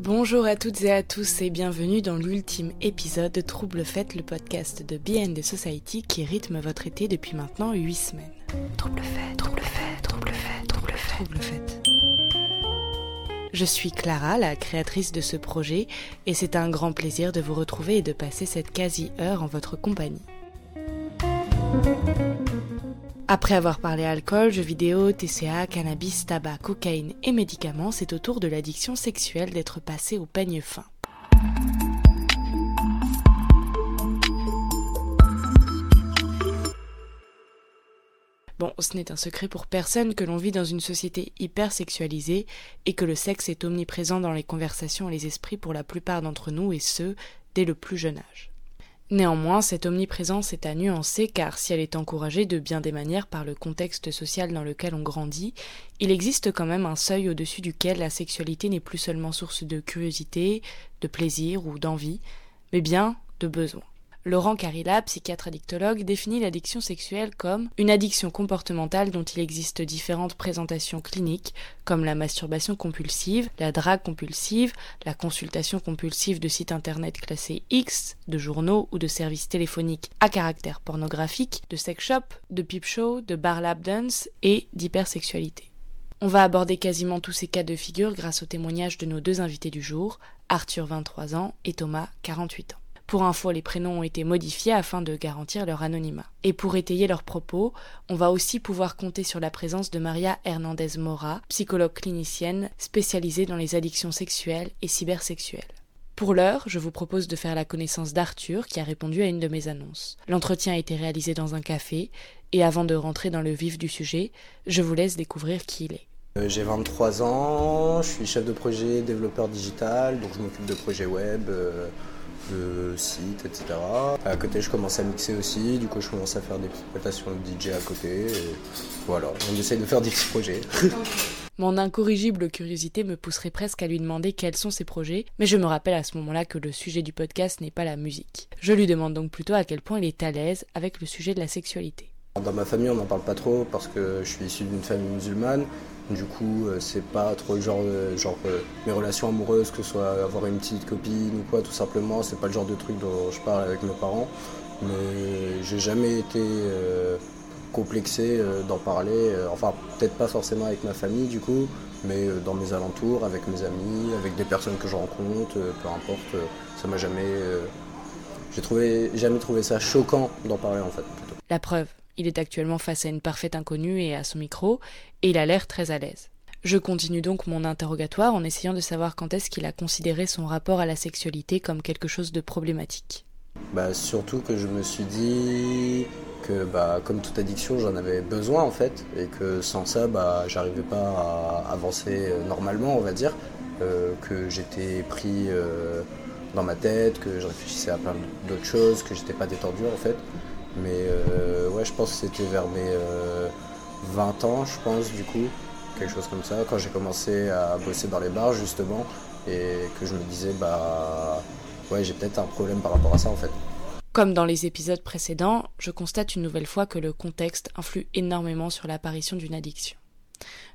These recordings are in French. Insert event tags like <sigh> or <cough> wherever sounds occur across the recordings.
Bonjour à toutes et à tous et bienvenue dans l'ultime épisode de Trouble Fête, le podcast de BND Society qui rythme votre été depuis maintenant 8 semaines. Trouble Fête, Trouble Fête, Trouble Fête, Trouble Fête, Trouble Fête. Je suis Clara, la créatrice de ce projet, et c'est un grand plaisir de vous retrouver et de passer cette quasi-heure en votre compagnie. Après avoir parlé alcool, jeux vidéo, TCA, cannabis, tabac, cocaïne et médicaments, c'est au tour de l'addiction sexuelle d'être passé au peigne fin. Bon, ce n'est un secret pour personne que l'on vit dans une société hyper sexualisée et que le sexe est omniprésent dans les conversations et les esprits pour la plupart d'entre nous et ce, dès le plus jeune âge. Néanmoins, cette omniprésence est à nuancer car si elle est encouragée de bien des manières par le contexte social dans lequel on grandit, il existe quand même un seuil au-dessus duquel la sexualité n'est plus seulement source de curiosité, de plaisir ou d'envie, mais bien de besoin. Laurent Carilla, psychiatre addictologue, définit l'addiction sexuelle comme une addiction comportementale dont il existe différentes présentations cliniques, comme la masturbation compulsive, la drague compulsive, la consultation compulsive de sites internet classés X, de journaux ou de services téléphoniques à caractère pornographique, de sex shop, de peep show, de bar lap dance et d'hypersexualité. On va aborder quasiment tous ces cas de figure grâce au témoignage de nos deux invités du jour, Arthur 23 ans et Thomas 48 ans. Pour info, les prénoms ont été modifiés afin de garantir leur anonymat. Et pour étayer leurs propos, on va aussi pouvoir compter sur la présence de Maria Hernandez Mora, psychologue clinicienne spécialisée dans les addictions sexuelles et cybersexuelles. Pour l'heure, je vous propose de faire la connaissance d'Arthur qui a répondu à une de mes annonces. L'entretien a été réalisé dans un café, et avant de rentrer dans le vif du sujet, je vous laisse découvrir qui il est. Euh, j'ai 23 ans, je suis chef de projet développeur digital, donc je m'occupe de projets web, euh, de sites, etc. À côté, je commence à mixer aussi, du coup, je commence à faire des petites de DJ à côté. Et voilà, on essaye de faire des petits projets. <laughs> Mon incorrigible curiosité me pousserait presque à lui demander quels sont ses projets, mais je me rappelle à ce moment-là que le sujet du podcast n'est pas la musique. Je lui demande donc plutôt à quel point il est à l'aise avec le sujet de la sexualité. Dans ma famille, on n'en parle pas trop parce que je suis issu d'une famille musulmane. Du coup, euh, c'est pas trop le genre, genre euh, mes relations amoureuses, que ce soit avoir une petite copine ou quoi, tout simplement, c'est pas le genre de truc dont je parle avec mes parents. Mais j'ai jamais été euh, complexé d'en parler. Enfin, peut-être pas forcément avec ma famille du coup, mais dans mes alentours, avec mes amis, avec des personnes que je rencontre, peu importe. ça m'a jamais, j'ai trouvé, jamais trouvé ça choquant d'en parler en fait. La preuve. Il est actuellement face à une parfaite inconnue et à son micro, et il a l'air très à l'aise. Je continue donc mon interrogatoire en essayant de savoir quand est-ce qu'il a considéré son rapport à la sexualité comme quelque chose de problématique. Bah, surtout que je me suis dit que bah, comme toute addiction j'en avais besoin en fait et que sans ça bah, j'arrivais pas à avancer euh, normalement on va dire euh, que j'étais pris euh, dans ma tête que je réfléchissais à plein d'autres choses que j'étais pas détendu en fait mais euh, ouais, je pense que c'était vers mes 20 euh, ans, je pense, du coup, quelque chose comme ça, quand j'ai commencé à bosser dans les bars, justement, et que je me disais, bah ouais, j'ai peut-être un problème par rapport à ça, en fait. Comme dans les épisodes précédents, je constate une nouvelle fois que le contexte influe énormément sur l'apparition d'une addiction.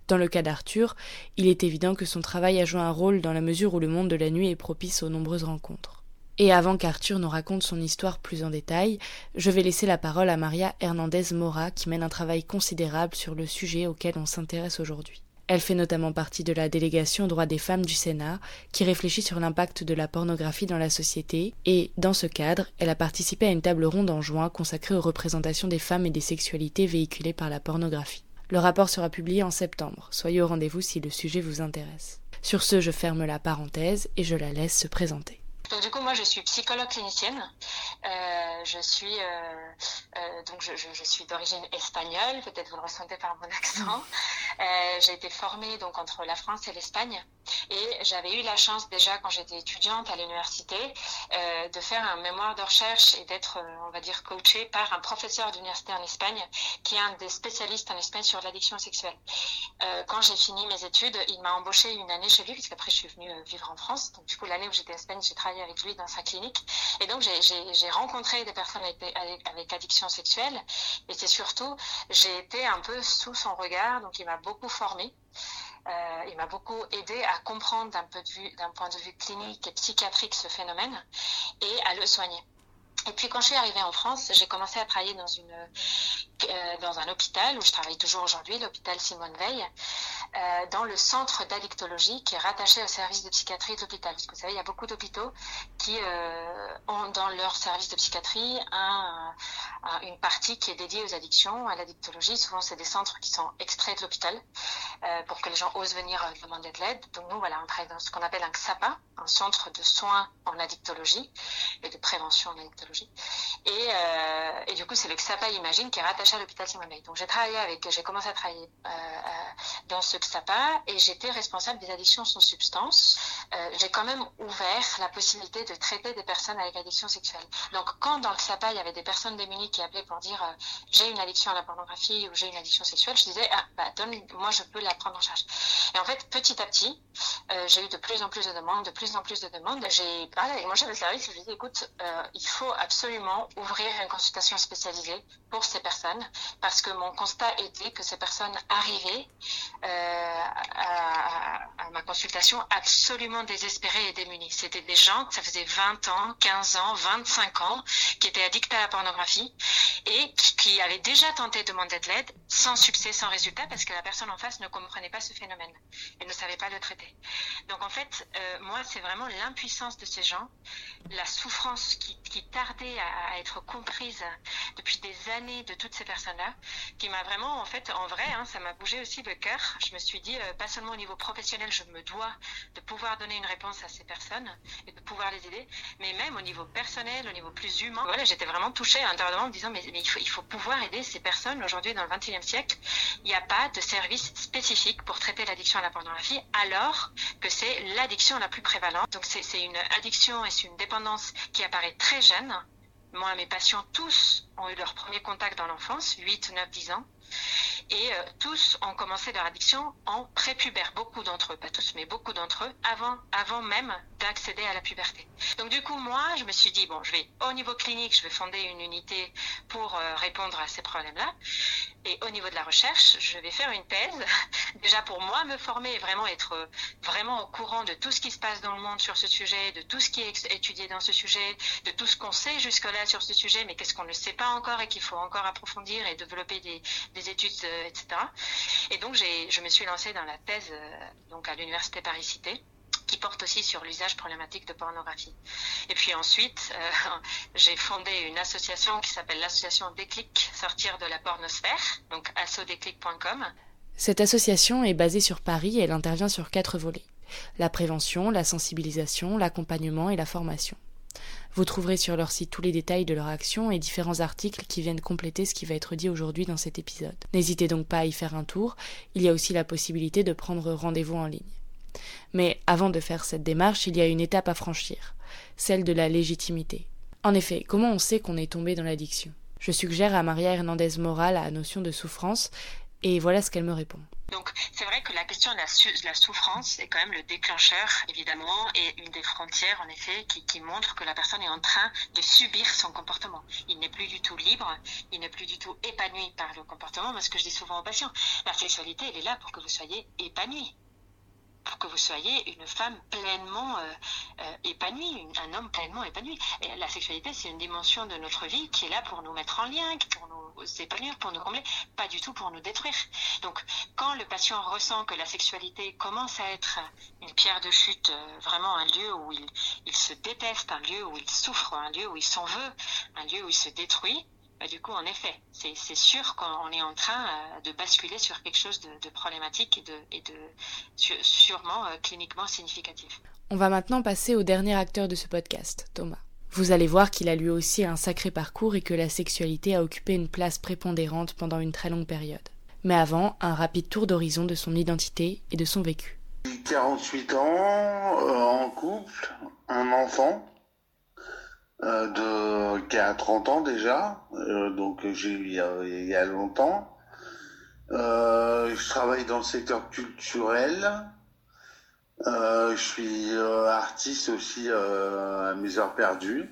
Dans le cas d'Arthur, il est évident que son travail a joué un rôle dans la mesure où le monde de la nuit est propice aux nombreuses rencontres. Et avant qu'Arthur nous raconte son histoire plus en détail, je vais laisser la parole à Maria Hernandez Mora qui mène un travail considérable sur le sujet auquel on s'intéresse aujourd'hui. Elle fait notamment partie de la délégation droits des femmes du Sénat, qui réfléchit sur l'impact de la pornographie dans la société, et, dans ce cadre, elle a participé à une table ronde en juin consacrée aux représentations des femmes et des sexualités véhiculées par la pornographie. Le rapport sera publié en septembre, soyez au rendez-vous si le sujet vous intéresse. Sur ce, je ferme la parenthèse et je la laisse se présenter. Donc du coup, moi, je suis psychologue clinicienne. Euh, je suis euh, euh, donc je, je, je suis d'origine espagnole. Peut-être vous le ressentez par mon accent. J'ai été formée donc entre la France et l'Espagne, et j'avais eu la chance déjà quand j'étais étudiante à l'université euh, de faire un mémoire de recherche et d'être, on va dire, coachée par un professeur d'université en Espagne qui est un des spécialistes en Espagne sur l'addiction sexuelle. quand j'ai fini mes études, il m'a embauché une année chez lui puisqu'après je suis venue vivre en France. Donc du coup l'année où j'étais en Espagne, j'ai travaillé avec lui dans sa clinique. Et donc, j'ai rencontré des personnes avec, addiction sexuelle. Et c'est surtout, j'ai été un peu sous son regard, donc il m'a beaucoup formé il m'a beaucoup aidé à comprendre d'un point de vue clinique et psychiatrique ce phénomène et à le soigner. Et puis quand je suis arrivée en France, j'ai commencé à travailler dans une euh, dans un hôpital où je travaille toujours aujourd'hui, l'hôpital Simone Veil, euh, dans le centre d'addictologie qui est rattaché au service de psychiatrie de l'hôpital. Parce que vous savez, il y a beaucoup d'hôpitaux qui euh, ont dans leur service de psychiatrie un, une partie qui est dédiée aux addictions, à l'addictologie. Souvent, c'est des centres qui sont extraits de l'hôpital pour que les gens osent venir demander de l'aide. Donc nous, voilà, on travaille dans ce qu'on appelle un XAPA, un centre de soins en addictologie et de prévention en addictologie. Et, euh, et du coup, c'est le XAPA Imagine qui est rattaché à l'hôpital Simon Veil. Donc j'ai travaillé avec, j'ai commencé à travailler euh, dans ce XAPA et j'étais responsable des addictions sans substance. Euh, j'ai quand même ouvert la possibilité de traiter des personnes avec addiction sexuelle. Donc quand dans le XAPA, il y avait des personnes démunies qui appelaient pour dire j'ai une addiction à la pornographie ou j'ai une addiction sexuelle, je disais ah, bah, donne, moi je peux la prendre en charge. Et en fait, petit à petit, j'ai eu de plus en plus de demandes, de plus en plus de demandes. J'ai parlé avec mon chef de service je lui ai écoute, il faut absolument ouvrir une consultation spécialisée pour ces personnes parce que mon constat était que ces personnes arrivaient euh, à, à, ma consultation absolument désespérées et démunies. C'était des gens que ça faisait 20 ans, 15 ans, 25 ans qui étaient addicts à la pornographie et qui avaient déjà tenté de demander de l'aide sans succès, sans résultat parce que la personne en face ne comprenait pas ce phénomène et ne savait pas le traiter. Donc en fait, euh, moi, c'est vraiment l'impuissance de ces gens, la souffrance qui, tardait à, à, être comprise depuis des années de toutes ces personnes-là, qui m'a vraiment, en fait, en vrai, hein, ça m'a bougé aussi le cœur. Je me suis dit, euh, pas seulement au niveau professionnel, je me dois de pouvoir donner une réponse à ces personnes et de pouvoir les aider, mais même au niveau personnel, au niveau plus humain. Voilà, j'étais vraiment touchée intérieurement en me disant, mais, il, faut, pouvoir aider ces personnes aujourd'hui dans le 21e siècle. Il n'y a pas de service spécifique pour traiter l'addiction à la pornographie, alors que c'est l'addiction la plus prévalente. Donc c'est une addiction et c'est une dépendance qui apparaît très jeune. Moi, mes patients, tous ont eu leur premier contact dans l'enfance, 8, 9, 10 ans. Et euh, tous ont commencé leur addiction en prépubère, beaucoup d'entre eux, pas tous, mais beaucoup d'entre eux, avant, avant même d'accéder à la puberté. Donc du coup, moi, je me suis dit, bon, je vais, au niveau clinique, je vais fonder une unité pour euh, répondre à ces problèmes-là. Et au niveau de la recherche, je vais faire une thèse, <laughs> déjà pour moi me former et vraiment être vraiment au courant de tout ce qui se passe dans le monde sur ce sujet, de tout ce qui est étudié dans ce sujet, de tout ce qu'on sait jusque-là sur ce sujet, mais qu'est-ce qu'on ne sait pas encore et qu'il faut encore approfondir et développer des études, euh, etc. Et donc je me suis lancée dans la thèse euh, donc à l'université Paris-Cité qui porte aussi sur l'usage problématique de pornographie. Et puis ensuite, euh, <laughs> j'ai fondé une association qui s'appelle l'association Déclic, sortir de la pornosphère, donc assodéclic.com. Cette association est basée sur Paris et elle intervient sur quatre volets. La prévention, la sensibilisation, l'accompagnement et la formation. Vous trouverez sur leur site tous les détails de leur action et différents articles qui viennent compléter ce qui va être dit aujourd'hui dans cet épisode. N'hésitez donc pas à y faire un tour, il y a aussi la possibilité de prendre rendez-vous en ligne. Mais avant de faire cette démarche, il y a une étape à franchir, celle de la légitimité. En effet, comment on sait qu'on est tombé dans l'addiction? Je suggère à Maria Hernandez Mora la notion de souffrance, et voilà ce qu'elle me répond. Donc c'est vrai que la question de la, souffrance est quand même le déclencheur, évidemment, et une des frontières, en effet, qui, montre que la personne est en train de subir son comportement. Il n'est plus du tout libre, il n'est plus du tout épanoui par le comportement. Moi, ce que je dis souvent aux patients, la sexualité, elle est là pour que vous soyez épanoui pour que vous soyez une femme pleinement euh, euh, épanouie, un homme pleinement épanoui. La sexualité, c'est une dimension de notre vie qui est là pour nous mettre en lien, pour nous épanouir, pour nous combler, pas du tout pour nous détruire. Donc, quand le patient ressent que la sexualité commence à être une pierre de chute, euh, vraiment un lieu où il, il se déteste, un lieu où il souffre, un lieu où il s'en veut, un lieu où il se détruit, bah, du coup, en effet, c'est sûr qu'on est en train euh, de basculer sur quelque chose de, de problématique et de, et de sûrement euh, cliniquement significatif. On va maintenant passer au dernier acteur de ce podcast, Thomas. Vous allez voir qu'il a lui aussi un sacré parcours et que la sexualité a occupé une place prépondérante pendant une très longue période. Mais avant, un rapide tour d'horizon de son identité et de son vécu. 48 ans, euh, en couple, un enfant de, qui a 30 ans déjà, euh, donc j'ai eu il y, a, longtemps. Euh, je travaille dans le secteur culturel. Euh, je suis euh, artiste aussi à mes heures perdues.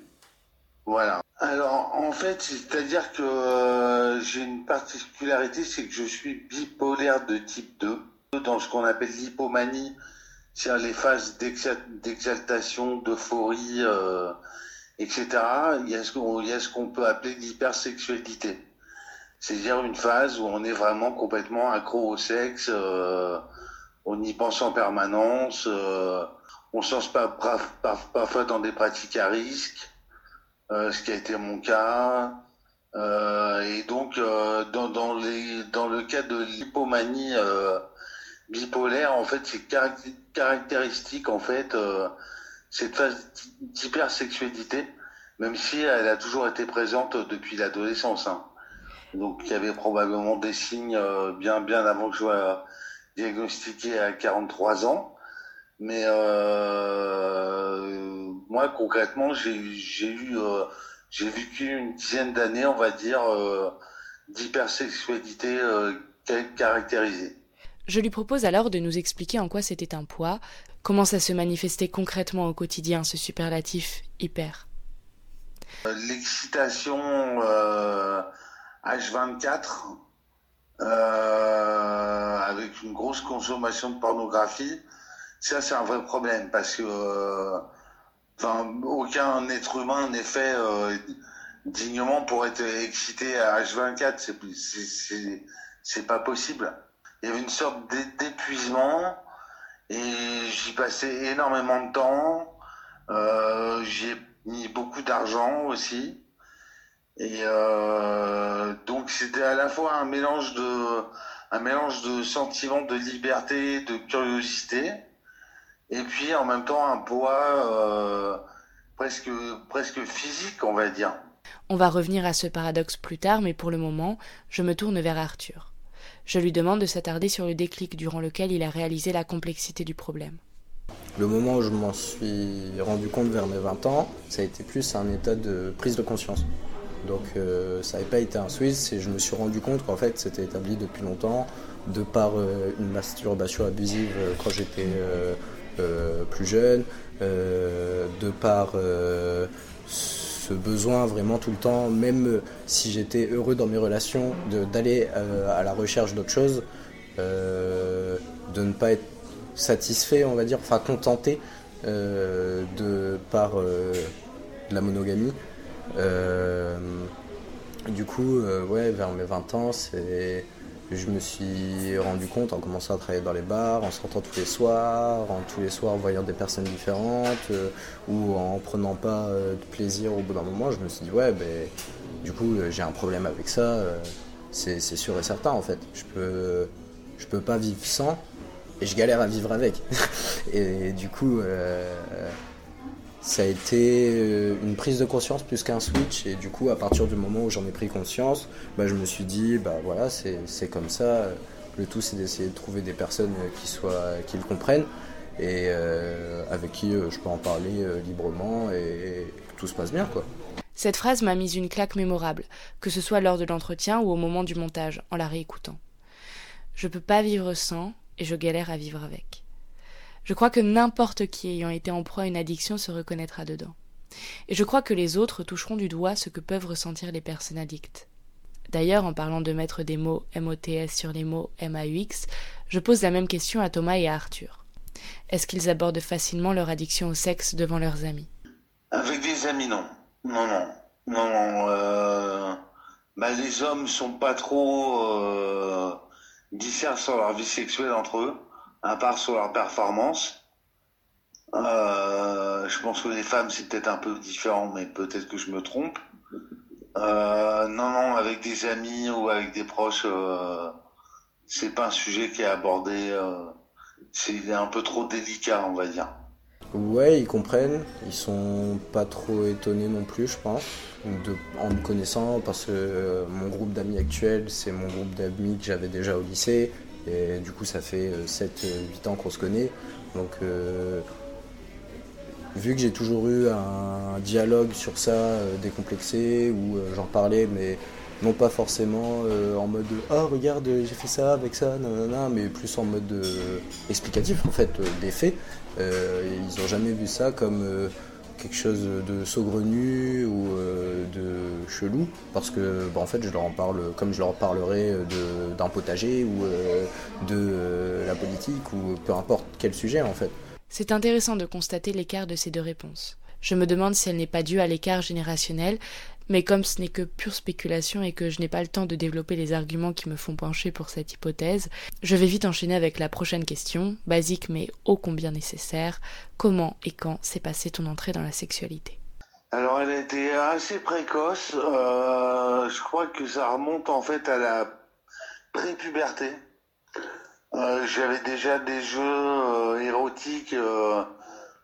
Voilà. Alors en fait, c'est-à-dire que j'ai une particularité, c'est que je suis bipolaire de type 2. dans ce qu'on appelle l'hypomanie, c'est-à-dire les phases d'exaltation, d'euphorie, euh, etc. Il y a ce qu'on peut appeler l'hypersexualité. C'est-à-dire une phase où on est vraiment complètement accro au sexe, euh, on y pense en permanence, euh, on se lance parfois dans des pratiques à risque, euh, ce qui a été mon cas. Euh, et donc, dans, dans, le cas de l'hypomanie bipolaire, en fait, c'est caractéristique, en fait, cette phase d'hypersexualité, même si elle a toujours été présente depuis l'adolescence. Hein. Donc, il y avait probablement des signes bien, bien avant que je sois diagnostiqué à 43 ans. Mais euh, moi, concrètement, j'ai eu, euh, j'ai vécu une dizaine d'années, on va dire, euh, d'hypersexualité euh, caractérisée. Je lui propose alors de nous expliquer en quoi c'était un poids, comment ça se manifestait concrètement au quotidien, ce superlatif hyper? L'excitation H24, avec une grosse consommation de pornographie, ça, c'est un vrai problème parce que euh, aucun être humain n'est fait euh, dignement pour être excité à H24. C'est, c'est, pas possible. Il y avait une sorte d'épuisement et j'y passais énormément de temps. Euh, j'y ai mis beaucoup d'argent aussi. Et euh, donc c'était à la fois un mélange de un mélange de sentiments de liberté, de curiosité, et puis en même temps un poids euh, presque, presque physique, on va dire. On va revenir à ce paradoxe plus tard, mais pour le moment, je me tourne vers Arthur. Je lui demande de s'attarder sur le déclic durant lequel il a réalisé la complexité du problème. Le moment où je m'en suis rendu compte vers mes 20 ans, ça a été plus un état de prise de conscience. Donc euh, ça n'avait pas été un switch et je me suis rendu compte qu'en fait c'était établi depuis longtemps de par euh, une masturbation abusive euh, quand j'étais plus jeune, de par ce besoin vraiment tout le temps, même si j'étais heureux dans mes relations, d'aller à la recherche d'autre chose, de ne pas être satisfait, on va dire, enfin contenté de par la monogamie. du coup, ouais, vers mes 20 ans, c'est je me suis rendu compte en commençant à travailler dans les bars, en sortant tous les soirs, en tous les soirs voyant des personnes différentes, euh, ou en prenant pas euh, de plaisir au bout d'un moment, je me suis dit ouais, ben, du coup euh, j'ai un problème avec ça, c'est sûr et certain en fait. Je peux, je peux pas vivre sans, et je galère à vivre avec. <laughs> et du coup ça a été euh, une prise de conscience plus qu'un switch. Et du coup, à partir du moment où j'en ai pris conscience, bah, je me suis dit, bah voilà, c'est comme ça. Le tout, c'est d'essayer de trouver des personnes qui, soient, qui le comprennent et euh, avec qui euh, je peux en parler librement et, tout se passe bien, quoi. Cette phrase m'a mis une claque mémorable, que ce soit lors de l'entretien ou au moment du montage, en la réécoutant. Je peux pas vivre sans et je galère à vivre avec. Je crois que n'importe qui ayant été en proie à une addiction se reconnaîtra dedans. Et je crois que les autres toucheront du doigt ce que peuvent ressentir les personnes addictes. D'ailleurs, en parlant de mettre des mots MOTS sur les mots MAUX, je pose la même question à Thomas et à Arthur. Est-ce qu'ils abordent facilement leur addiction au sexe devant leurs amis? Avec des amis, non. Non, non. Non, non. Euh... Bah, les hommes sont pas trop euh... sur leur vie sexuelle entre eux à part sur leur performance. Euh, je pense que les femmes, c'est peut-être un peu différent, mais peut-être que je me trompe. Euh, non, non, avec des amis ou avec des proches, euh, c'est pas un sujet qui est abordé. C'est un peu trop délicat, on va dire. Ouais, ils comprennent. Ils sont pas trop étonnés non plus, je pense, en me connaissant, parce que mon groupe d'amis actuel, c'est mon groupe d'amis que j'avais déjà au lycée. Et du coup, ça fait 7-8 euh, euh, ans qu'on se connaît. Donc, euh, vu que j'ai toujours eu un dialogue sur ça, décomplexé, où j'en parlais, mais non pas forcément en mode ah regarde j'ai fait ça avec ça nanana, mais plus en mode explicatif en fait des faits ils n'ont jamais vu ça comme quelque chose de saugrenu ou de chelou parce que bah, fait je leur en parle comme je leur parlerai d'un potager ou de la politique ou peu importe quel sujet en fait. C'est intéressant de constater l'écart de ces deux réponses. Je me demande si elle n'est pas due à l'écart générationnel, mais comme ce n'est que pure spéculation et que je n'ai pas le temps de développer les arguments qui me font pencher pour cette hypothèse, je vais vite enchaîner avec la prochaine question, basique mais ô combien nécessaire. Comment et quand s'est passée ton entrée dans la sexualité? Alors elle a été assez précoce, euh, je crois que ça remonte en fait à la prépuberté. Euh, J'avais déjà des jeux euh, érotiques euh,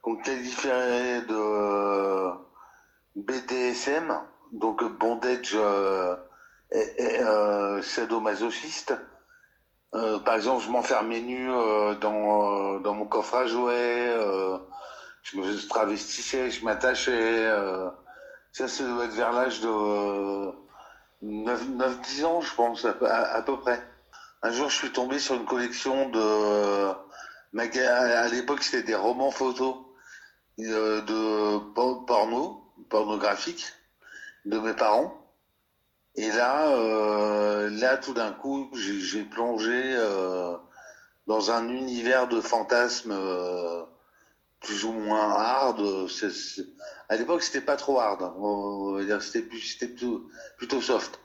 qu'on qualifierait de BDSM donc bondage euh, et, euh, sadomasochiste. Euh, par exemple, je m'enfermais nu euh, dans, dans mon coffre à jouets, je me travestissais, je m'attachais. ça, ça doit être vers l'âge de 9-10 ans, je pense, à, peu près. Un jour, je suis tombé sur une collection de... À l'époque, c'était des romans photos de porno, pornographiques de mes parents. Et là, euh, là, tout d'un coup, j'ai plongé euh, dans un univers de fantasmes euh, plus ou moins hard. C À l'époque, c'était pas trop hard. Dire, c'était plutôt, plutôt soft.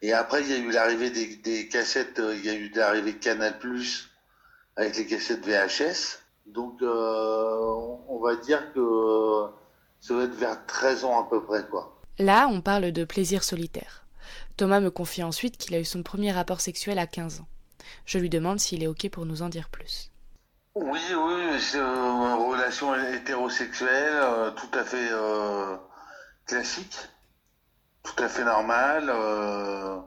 Et après, il y a eu l'arrivée des, des, cassettes. Il y a eu l'arrivée de Canal Plus avec les cassettes VHS. Donc, on va dire que ça va être vers 13 ans à peu près, quoi. Là, on parle de plaisir solitaire. Thomas me confie ensuite qu'il a eu son premier rapport sexuel à 15 ans. Je lui demande s'il est OK pour nous en dire plus. Oui, oui, c'est une relation hétérosexuelle, euh, tout à fait euh, classique, tout à fait normale. Euh,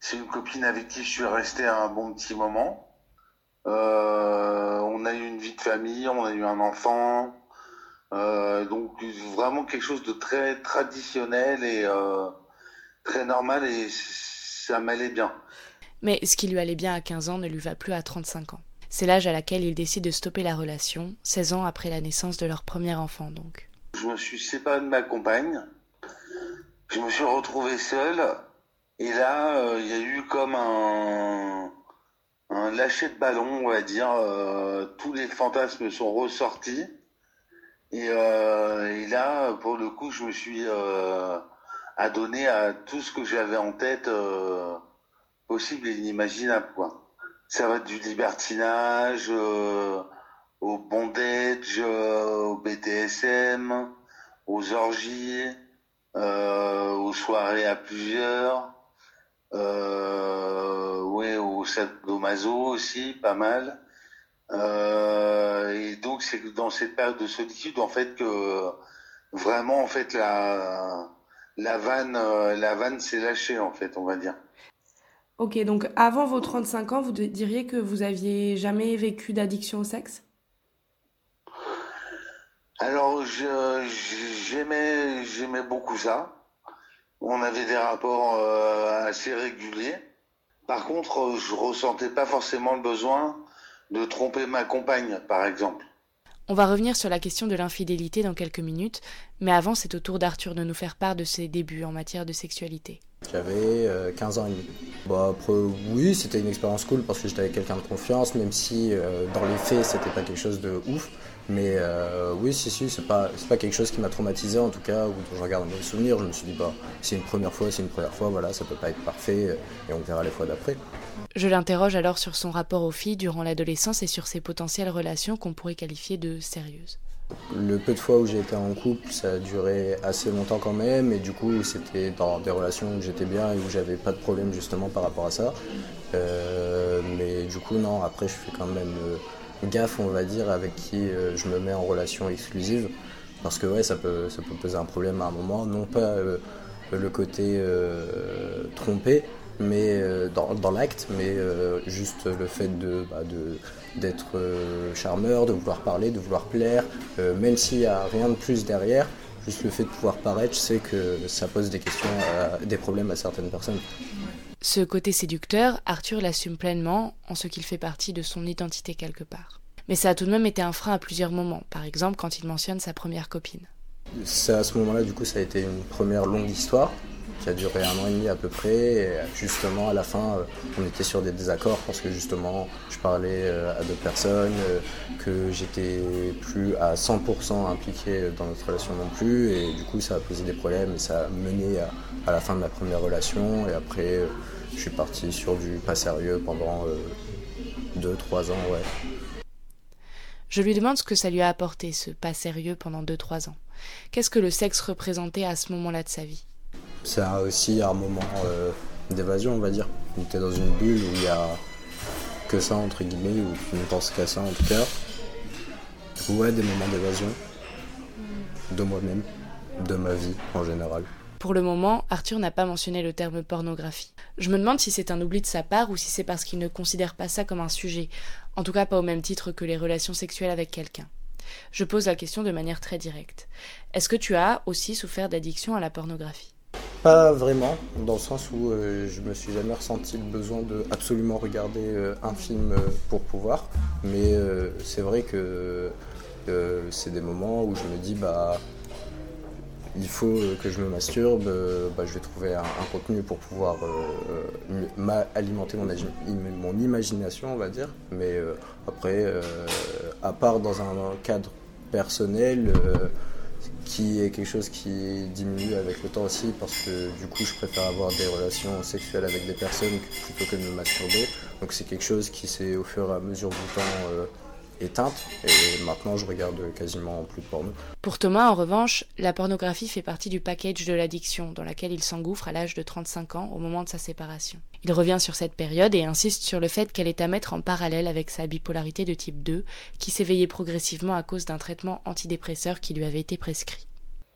c'est une copine avec qui je suis resté un bon petit moment. on a eu une vie de famille, on a eu un enfant. Euh, donc vraiment quelque chose de très traditionnel et euh, très normal et ça m'allait bien. Mais ce qui lui allait bien à 15 ans ne lui va plus à 35 ans. C'est l'âge à laquelle il décide de stopper la relation, 16 ans après la naissance de leur premier enfant donc. Je me suis séparé de ma compagne, je me suis retrouvé seul et là euh, il y a eu comme un, un lâcher de ballon on va dire, tous les fantasmes sont ressortis euh, et, là, pour le coup, je me suis euh, adonné à tout ce que j'avais en tête euh, possible et inimaginable. Quoi. Ça va du libertinage au bondage, au BDSM, aux orgies, aux soirées à plusieurs, ouais, au sadomaso aussi, pas mal. Euh, et donc c'est dans cette période de solitude en fait que vraiment en fait la la vanne euh, la vanne s'est lâchée en fait on va dire. Ok donc avant vos 35 ans vous diriez que vous aviez jamais vécu d'addiction au sexe? Alors j'aimais j'aimais beaucoup ça. On avait des rapports euh, assez réguliers. Par contre je ressentais pas forcément le besoin de tromper ma compagne, par exemple. On va revenir sur la question de l'infidélité dans quelques minutes, mais avant c'est au tour d'Arthur de nous faire part de ses débuts en matière de sexualité. J'avais 15 euh, ans et demi. Bah, après, oui, c'était une expérience cool parce que j'étais avec quelqu'un de confiance, même si euh, dans les faits c'était pas quelque chose de ouf. Mais euh, oui, si, si, c'est pas, pas quelque chose qui m'a traumatisé en tout cas, ou dont je regarde mes souvenirs. Je me suis dit, bah, c'est une première fois, c'est une première fois, voilà, ça peut pas être parfait, et on verra les fois d'après. Je l'interroge alors sur son rapport aux filles durant l'adolescence et sur ses potentielles relations qu'on pourrait qualifier de sérieuses. Le peu de fois où j'ai été en couple, ça a duré assez longtemps quand même, et du coup, c'était dans des relations où j'étais bien et où j'avais pas de problème justement par rapport à ça. Euh, mais du coup, non, après, je fais quand même euh, gaffe, on va dire, avec qui euh, je me mets en relation exclusive, parce que ouais, ça peut, ça peut poser un problème à un moment, non pas le côté trompé, mais dans, dans l'acte, mais juste le fait de, bah, d'être euh, charmeur, de vouloir parler, de vouloir plaire, euh, même s'il n'y a rien de plus derrière, juste le fait de pouvoir paraître, je sais que ça pose des questions, des problèmes à certaines personnes. Ce côté séducteur, Arthur l'assume pleinement en ce qu'il fait partie de son identité quelque part. Mais ça a tout de même été un frein à plusieurs moments, par exemple quand il mentionne sa première copine. c'est à ce moment-là, du coup, ça a été une première longue histoire qui a duré un an et demi à peu près. Et justement, à la fin, euh, on était sur des désaccords parce que justement, je parlais euh, à deux personnes, euh, que j'étais plus à 100% impliqué dans notre relation non plus. Et du coup, ça a posé des problèmes et ça a mené à, la fin de ma première relation. Et après, je suis parti sur du pas sérieux pendant 2-3 ans, ouais. Je lui demande ce que ça lui a apporté, ce pas sérieux pendant 2-3 ans. Qu'est-ce que le sexe représentait à ce moment-là de sa vie? C'est aussi un moment euh, d'évasion, on va dire. On était dans une bulle où il n'y a que ça, entre guillemets, où tu ne penses qu'à ça en tout cas. Ouais, des moments d'évasion de moi-même, de ma vie en général. Pour le moment, Arthur n'a pas mentionné le terme pornographie. Je me demande si c'est un oubli de sa part ou si c'est parce qu'il ne considère pas ça comme un sujet, en tout cas pas au même titre que les relations sexuelles avec quelqu'un. Je pose la question de manière très directe. Est-ce que tu as aussi souffert d'addiction à la pornographie? Pas vraiment, dans le sens où euh, je me suis jamais ressenti le besoin de absolument regarder euh, un film euh, pour pouvoir. Mais c'est vrai que c'est des moments où je me dis bah il faut que je me masturbe, bah, je vais trouver un, contenu pour pouvoir alimenter mon, imagination, on va dire. Mais après, à part dans un cadre personnel, qui est quelque chose qui diminue avec le temps aussi parce que du coup je préfère avoir des relations sexuelles avec des personnes plutôt que de me masturber. Donc c'est quelque chose qui s'est au fur et à mesure du temps euh, éteinte et maintenant je regarde quasiment plus de porno. Pour Thomas en revanche, la pornographie fait partie du package de l'addiction dans laquelle il s'engouffre à l'âge de 35 ans au moment de sa séparation. Il revient sur cette période et insiste sur le fait qu'elle est à mettre en parallèle avec sa bipolarité de type 2 qui s'éveillait progressivement à cause d'un traitement antidépresseur qui lui avait été prescrit.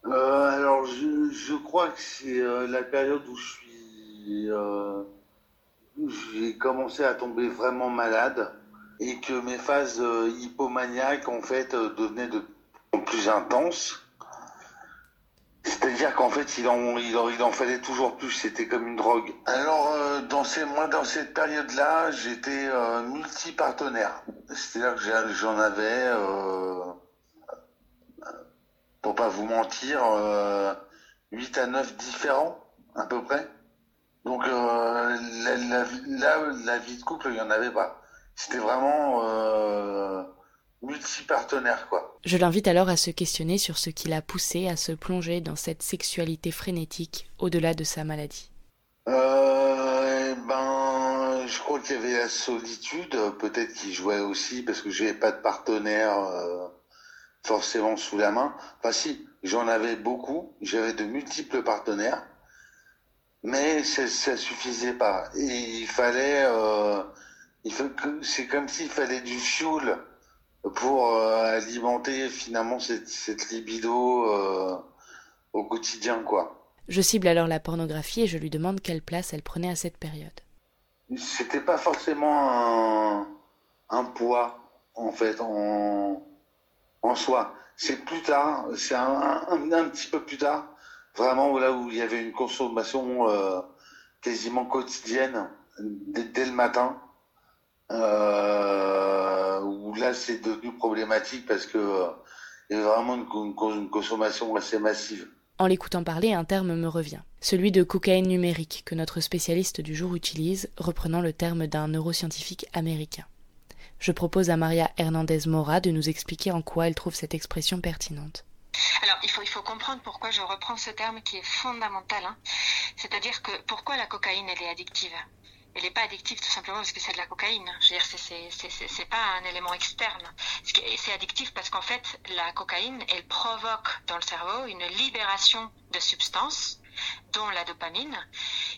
Euh, alors je, crois que c'est euh, la période où je suis... Euh, j'ai commencé à tomber vraiment malade et que mes phases euh, hypomaniaques en fait euh, devenaient de plus intenses. C'est-à-dire qu'en fait, il en, il, il en fallait toujours plus, c'était comme une drogue. Alors, euh, dans ces, moi, dans cette période-là, j'étais multi-partenaire. C'est-à-dire que j'en avais, pour pas vous mentir, 8 à 9 différents, à peu près. Donc, la, la, la vie de couple, il n'y en avait pas. C'était vraiment euh, multi-partenaire, quoi. Je l'invite alors à se questionner sur ce qui l'a poussé à se plonger dans cette sexualité frénétique au-delà de sa maladie. Euh, ben, je crois qu'il y avait la solitude, peut-être qu'il jouait aussi parce que j'avais pas de partenaire euh, forcément sous la main. Enfin si, j'en avais beaucoup, j'avais de multiples partenaires, mais ça, ça suffisait pas. Et il fallait euh, c'est comme s'il fallait du fuel pour euh, alimenter finalement cette, libido euh, au quotidien, quoi. Je cible alors la pornographie et je lui demande quelle place elle prenait à cette période. C'était pas forcément un, poids, en fait, en, en soi. C'est plus tard, c'est un, un, petit peu plus tard, vraiment là où il y avait une consommation euh, quasiment quotidienne dès le matin euh, où là c'est devenu problématique parce que euh, il y a vraiment une, une, consommation assez massive. En l'écoutant parler, un terme me revient, celui de cocaïne numérique que notre spécialiste du jour utilise, reprenant le terme d'un neuroscientifique américain. Je propose à Maria Hernandez Mora de nous expliquer en quoi elle trouve cette expression pertinente. Alors, il faut, il faut comprendre pourquoi je reprends ce terme qui est fondamental. Hein. C'est-à-dire que pourquoi la cocaïne, elle est addictive? Elle n'est pas addictive tout simplement parce que c'est de la cocaïne. Je veux dire, c'est pas un élément externe. C'est addictif parce qu'en fait, la cocaïne, elle provoque dans le cerveau une libération de substances dont la dopamine,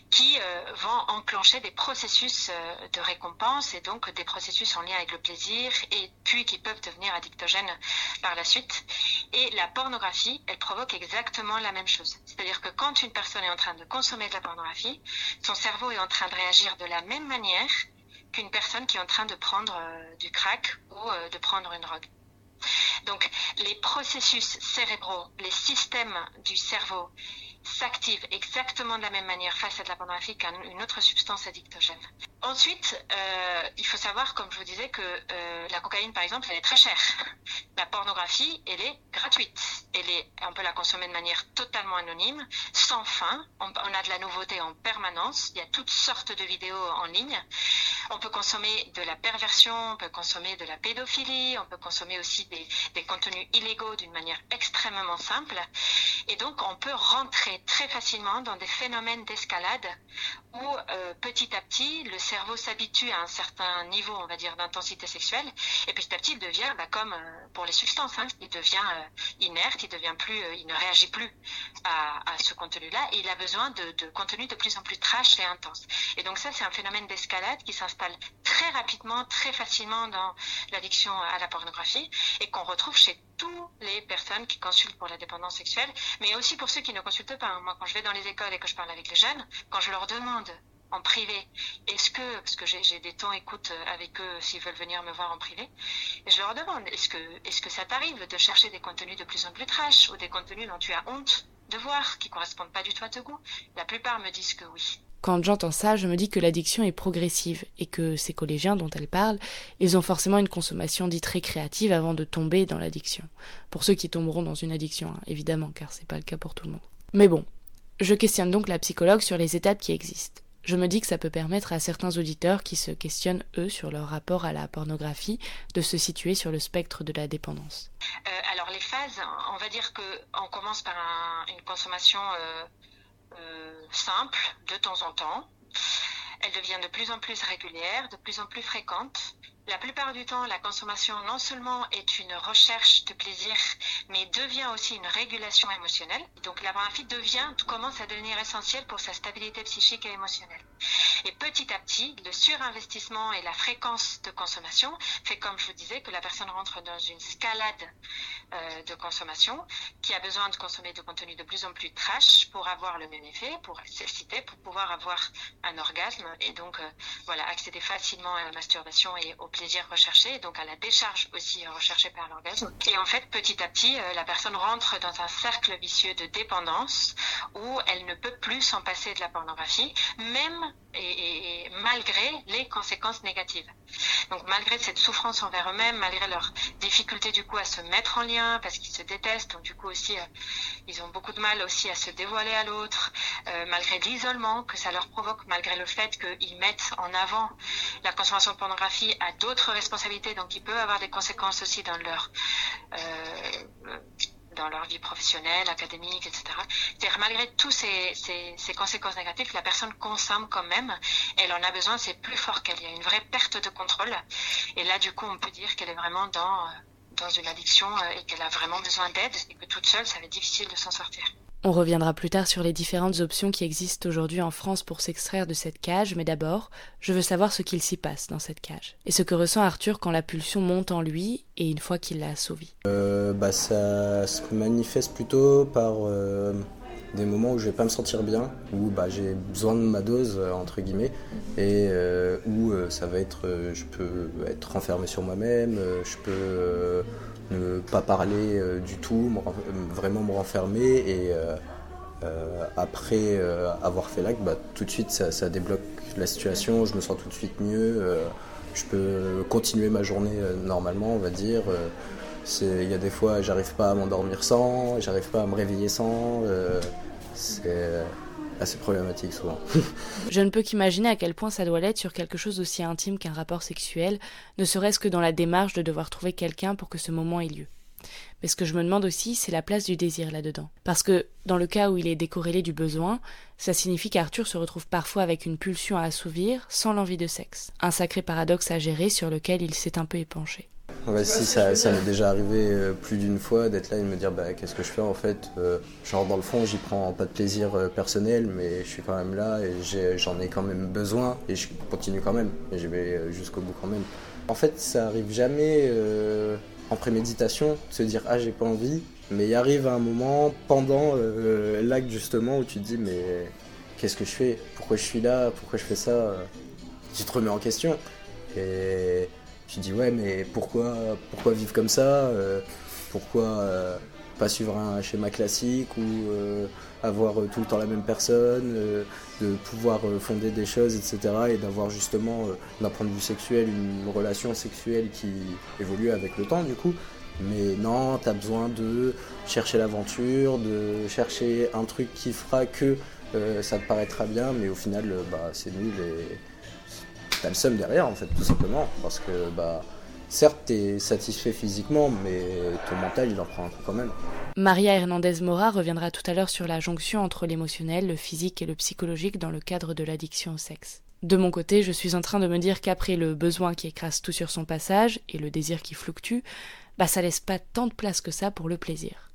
qui euh, vont enclencher des processus euh, de récompense et donc des processus en lien avec le plaisir et puis qui peuvent devenir addictogènes par la suite. Et la pornographie, elle provoque exactement la même chose. C'est-à-dire que quand une personne est en train de consommer de la pornographie, son cerveau est en train de réagir de la même manière qu'une personne qui est en train de prendre euh, du crack ou de prendre une drogue. Donc les processus cérébraux, les systèmes du cerveau s'active exactement de la même manière face à la pornographie qu'une autre substance addictogène. Ensuite, euh, il faut savoir, comme je vous disais, que euh, la cocaïne, par exemple, elle est très chère. <laughs> La pornographie, elle est gratuite. elle est, on peut la consommer de manière totalement anonyme, sans fin. On, a de la nouveauté en permanence. Il y a toutes sortes de vidéos en ligne. On peut consommer de la perversion, on peut consommer de la pédophilie, on peut consommer aussi des, des contenus illégaux d'une manière extrêmement simple. Et donc, on peut rentrer très facilement dans des phénomènes d'escalade où euh, petit à petit, le cerveau s'habitue à un certain niveau, on va dire, d'intensité sexuelle, et petit à petit, il devient, bah, comme euh, pour les substances, hein, il devient euh, inerte, il devient plus, euh, il ne réagit plus à, ce contenu-là, et il a besoin de, de contenu de plus en plus trash et intense. Et donc ça, c'est un phénomène d'escalade qui s'installe très rapidement, très facilement dans l'addiction à la pornographie, et qu'on retrouve chez toutes les personnes qui consultent pour la dépendance sexuelle, mais aussi pour ceux qui ne consultent pas. Moi, quand je vais dans les écoles et que je parle avec les jeunes, quand je leur demande en privé, est-ce que, parce que j'ai des temps écoute avec eux s'ils veulent venir me voir en privé, et je leur demande, est-ce que, est-ce que ça t'arrive de chercher des contenus de plus en plus trash ou des contenus dont tu as honte de voir, qui correspondent pas du tout à ton goût La plupart me disent que oui. Quand j'entends ça, je me dis que l'addiction est progressive et que ces collégiens dont elle parle, ils ont forcément une consommation dite récréative avant de tomber dans l'addiction. Pour ceux qui tomberont dans une addiction, hein, évidemment, car c'est pas le cas pour tout le monde. Mais bon, je questionne donc la psychologue sur les étapes qui existent. Je me dis que ça peut permettre à certains auditeurs qui se questionnent, eux, sur leur rapport à la pornographie, de se situer sur le spectre de la dépendance. Euh, alors les phases, on va dire qu'on commence par un, une consommation euh, euh, simple, de temps en temps. Elle devient de plus en plus régulière, de plus en plus fréquente. La plupart du temps, la consommation non seulement est une recherche de plaisir, mais devient aussi une régulation émotionnelle. Donc la pornographie devient, commence à devenir essentielle pour sa stabilité psychique et émotionnelle. Et petit à petit, le surinvestissement et la fréquence de consommation fait, comme je vous disais, que la personne rentre dans une scalade euh, de consommation qui a besoin de consommer de contenu de plus en plus trash pour avoir le même effet, pour s'exciter, pour pouvoir avoir un orgasme et donc euh, voilà accéder facilement à la masturbation et au plaisir recherché, donc à la décharge aussi recherchée par l'orgasme. Et en fait, petit à petit, euh, la personne rentre dans un cercle vicieux de dépendance où elle ne peut plus s'en passer de la pornographie, même et, malgré les conséquences négatives. Donc malgré cette souffrance envers eux-mêmes, malgré leur difficulté du coup à se mettre en lien parce qu'ils se détestent, donc du coup aussi euh, ils ont beaucoup de mal aussi à se dévoiler à l'autre, euh, malgré l'isolement que ça leur provoque, malgré le fait qu'ils mettent en avant la consommation de pornographie à d'autres responsabilités, donc il peut avoir des conséquences aussi dans leur euh, dans leur vie professionnelle, académique, etc. C'est-à-dire malgré toutes ces, ces, ces, conséquences négatives, la personne consomme quand même, elle en a besoin, c'est plus fort qu'elle. Il y a une vraie perte de contrôle. Et là, du coup, on peut dire qu'elle est vraiment dans, dans une addiction et qu'elle a vraiment besoin d'aide et que toute seule, ça va être difficile de s'en sortir. On reviendra plus tard sur les différentes options qui existent aujourd'hui en France pour s'extraire de cette cage, mais d'abord, je veux savoir ce qu'il s'y passe dans cette cage. Et ce que ressent Arthur quand la pulsion monte en lui et une fois qu'il l'a assouvi. Euh, bah, ça se manifeste plutôt par euh, des moments où je vais pas me sentir bien, où bah, j'ai besoin de ma dose, entre guillemets, et euh, où ça va être, je peux être renfermé sur moi-même, je peux ne pas parler euh, du tout, vraiment me renfermer et euh, euh, après avoir fait l'acte, bah, tout de suite ça, débloque la situation, je me sens tout de suite mieux, je peux continuer ma journée normalement on va dire. Il y a des fois j'arrive pas à m'endormir sans, j'arrive pas à me réveiller sans. Assez problématique souvent. <laughs> Je ne peux qu'imaginer à quel point ça doit l'être sur quelque chose d'aussi intime qu'un rapport sexuel, ne serait-ce que dans la démarche de devoir trouver quelqu'un pour que ce moment ait lieu. Mais ce que je me demande aussi, c'est la place du désir là-dedans. Parce que, dans le cas où il est décorrélé du besoin, ça signifie qu'Arthur se retrouve parfois avec une pulsion à assouvir sans l'envie de sexe. Un sacré paradoxe à gérer sur lequel il s'est un peu épanché. Ouais, si, ça, ça m'est déjà arrivé euh, plus d'une fois d'être là et de me dire bah, qu'est-ce que je fais en fait. Euh, genre dans le fond, j'y prends pas de plaisir euh, personnel, mais je suis quand même là et j'en ai, ai, quand même besoin et je continue quand même et je vais jusqu'au bout quand même. En fait, ça arrive jamais euh, en préméditation de se dire ah j'ai pas envie, mais il arrive un moment pendant euh, l'acte justement où tu te dis mais qu'est-ce que je fais? Pourquoi je suis là? Pourquoi je fais ça? Tu te remets en question et tu dis ouais mais pourquoi vivre comme ça euh, pourquoi euh, pas suivre un schéma classique ou euh, avoir tout le temps la même personne de pouvoir fonder des choses etc et d'avoir justement d'un point de vue sexuel une relation sexuelle qui évolue avec le temps du coup. Mais non, tu as besoin de chercher l'aventure, de chercher un truc qui fera que ça te paraîtra bien, mais au final, bah, c'est nul et t'as le seum derrière, en fait, tout simplement. Parce que, bah, certes, t'es satisfait physiquement, mais ton mental, il en prend un coup quand même. Maria Hernandez Mora reviendra tout à l'heure sur la jonction entre l'émotionnel, le physique et le psychologique dans le cadre de l'addiction au sexe. De mon côté, je suis en train de me dire qu'après le besoin qui écrase tout sur son passage et le désir qui fluctue, bah ça laisse pas tant de place que ça pour le plaisir.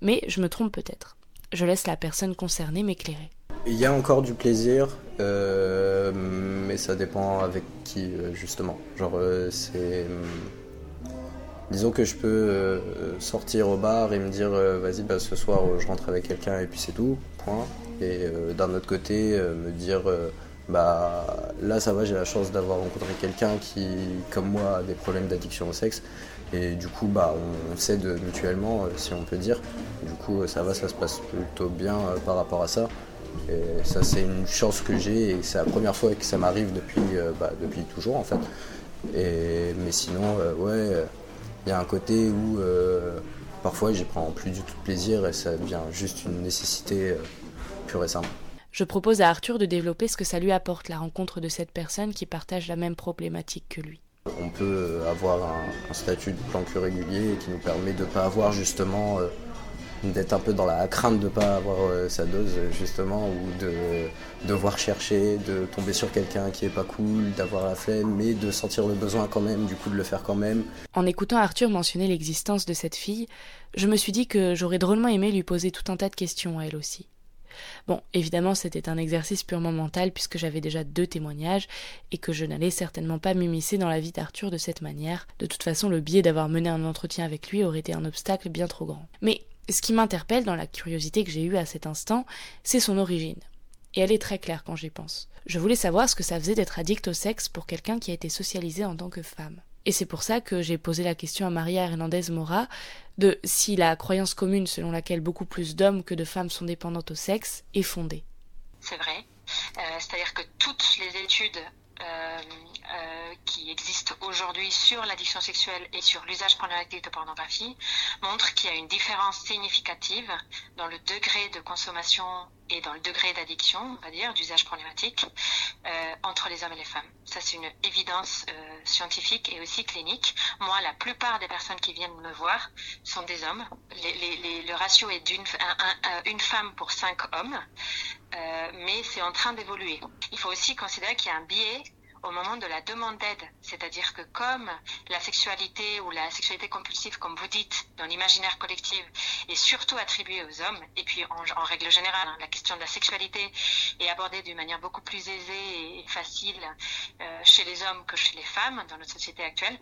Mais je me trompe peut-être. Je laisse la personne concernée m'éclairer. Il y a encore du plaisir, euh, mais ça dépend avec qui, euh, justement. Genre, euh, c'est. Disons que je peux sortir au bar et me dire vas-y, bah, ce soir je rentre avec quelqu'un et puis c'est tout, point. Et d'un autre côté, me dire bah là ça va, j'ai la chance d'avoir rencontré quelqu'un qui, comme moi, a des problèmes d'addiction au sexe. Et du coup, bah, on, s'aide mutuellement, si on peut dire. Du coup, ça va, ça se passe plutôt bien par rapport à ça. Et ça, c'est une chance que j'ai et c'est la première fois que ça m'arrive depuis, euh, bah, depuis toujours en fait. Et, mais sinon, euh, ouais, il y a un côté où euh, parfois j'y prends plus du tout de plaisir et ça devient juste une nécessité pure et simple. Je propose à Arthur de développer ce que ça lui apporte la rencontre de cette personne qui partage la même problématique que lui. On peut avoir un, statut de plan cul régulier qui nous permet de ne pas avoir justement d'être un peu dans la crainte de ne pas avoir euh, sa dose justement ou de devoir chercher, de tomber sur quelqu'un qui est pas cool, d'avoir la flemme, mais de sentir le besoin quand même, du coup de le faire quand même. En écoutant Arthur mentionner l'existence de cette fille, je me suis dit que j'aurais drôlement aimé lui poser tout un tas de questions à elle aussi. Bon, évidemment, c'était un exercice purement mental puisque j'avais déjà deux témoignages et que je n'allais certainement pas m'immiscer dans la vie d'Arthur de cette manière. De toute façon, le biais d'avoir mené un entretien avec lui aurait été un obstacle bien trop grand. Mais ce qui m'interpelle dans la curiosité que j'ai eue à cet instant, c'est son origine. Et elle est très claire quand j'y pense. Je voulais savoir ce que ça faisait d'être addict au sexe pour quelqu'un qui a été socialisé en tant que femme. Et c'est pour ça que j'ai posé la question à Maria Hernandez Mora de si la croyance commune selon laquelle beaucoup plus d'hommes que de femmes sont dépendantes au sexe est fondée. C'est vrai. Euh, c'est-à-dire que toutes les études qui existent aujourd'hui sur l'addiction sexuelle et sur l'usage pornographique de pornographie montrent qu'il y a une différence significative dans le degré de consommation et dans le degré d'addiction, on va dire, d'usage problématique euh, entre les hommes et les femmes. Ça, c'est une évidence euh, scientifique et aussi clinique. Moi, la plupart des personnes qui viennent me voir sont des hommes. Les, les, les, le ratio est d'une une femme pour cinq hommes. Euh, mais c'est en train d'évoluer. Il faut aussi considérer qu'il y a un biais au moment de la demande d'aide, c'est-à-dire que comme la sexualité ou la sexualité compulsive, comme vous dites, dans l'imaginaire collectif, est surtout attribuée aux hommes, et puis en, règle générale, hein, la question de la sexualité est abordée d'une manière beaucoup plus aisée et facile euh, chez les hommes que chez les femmes dans notre société actuelle.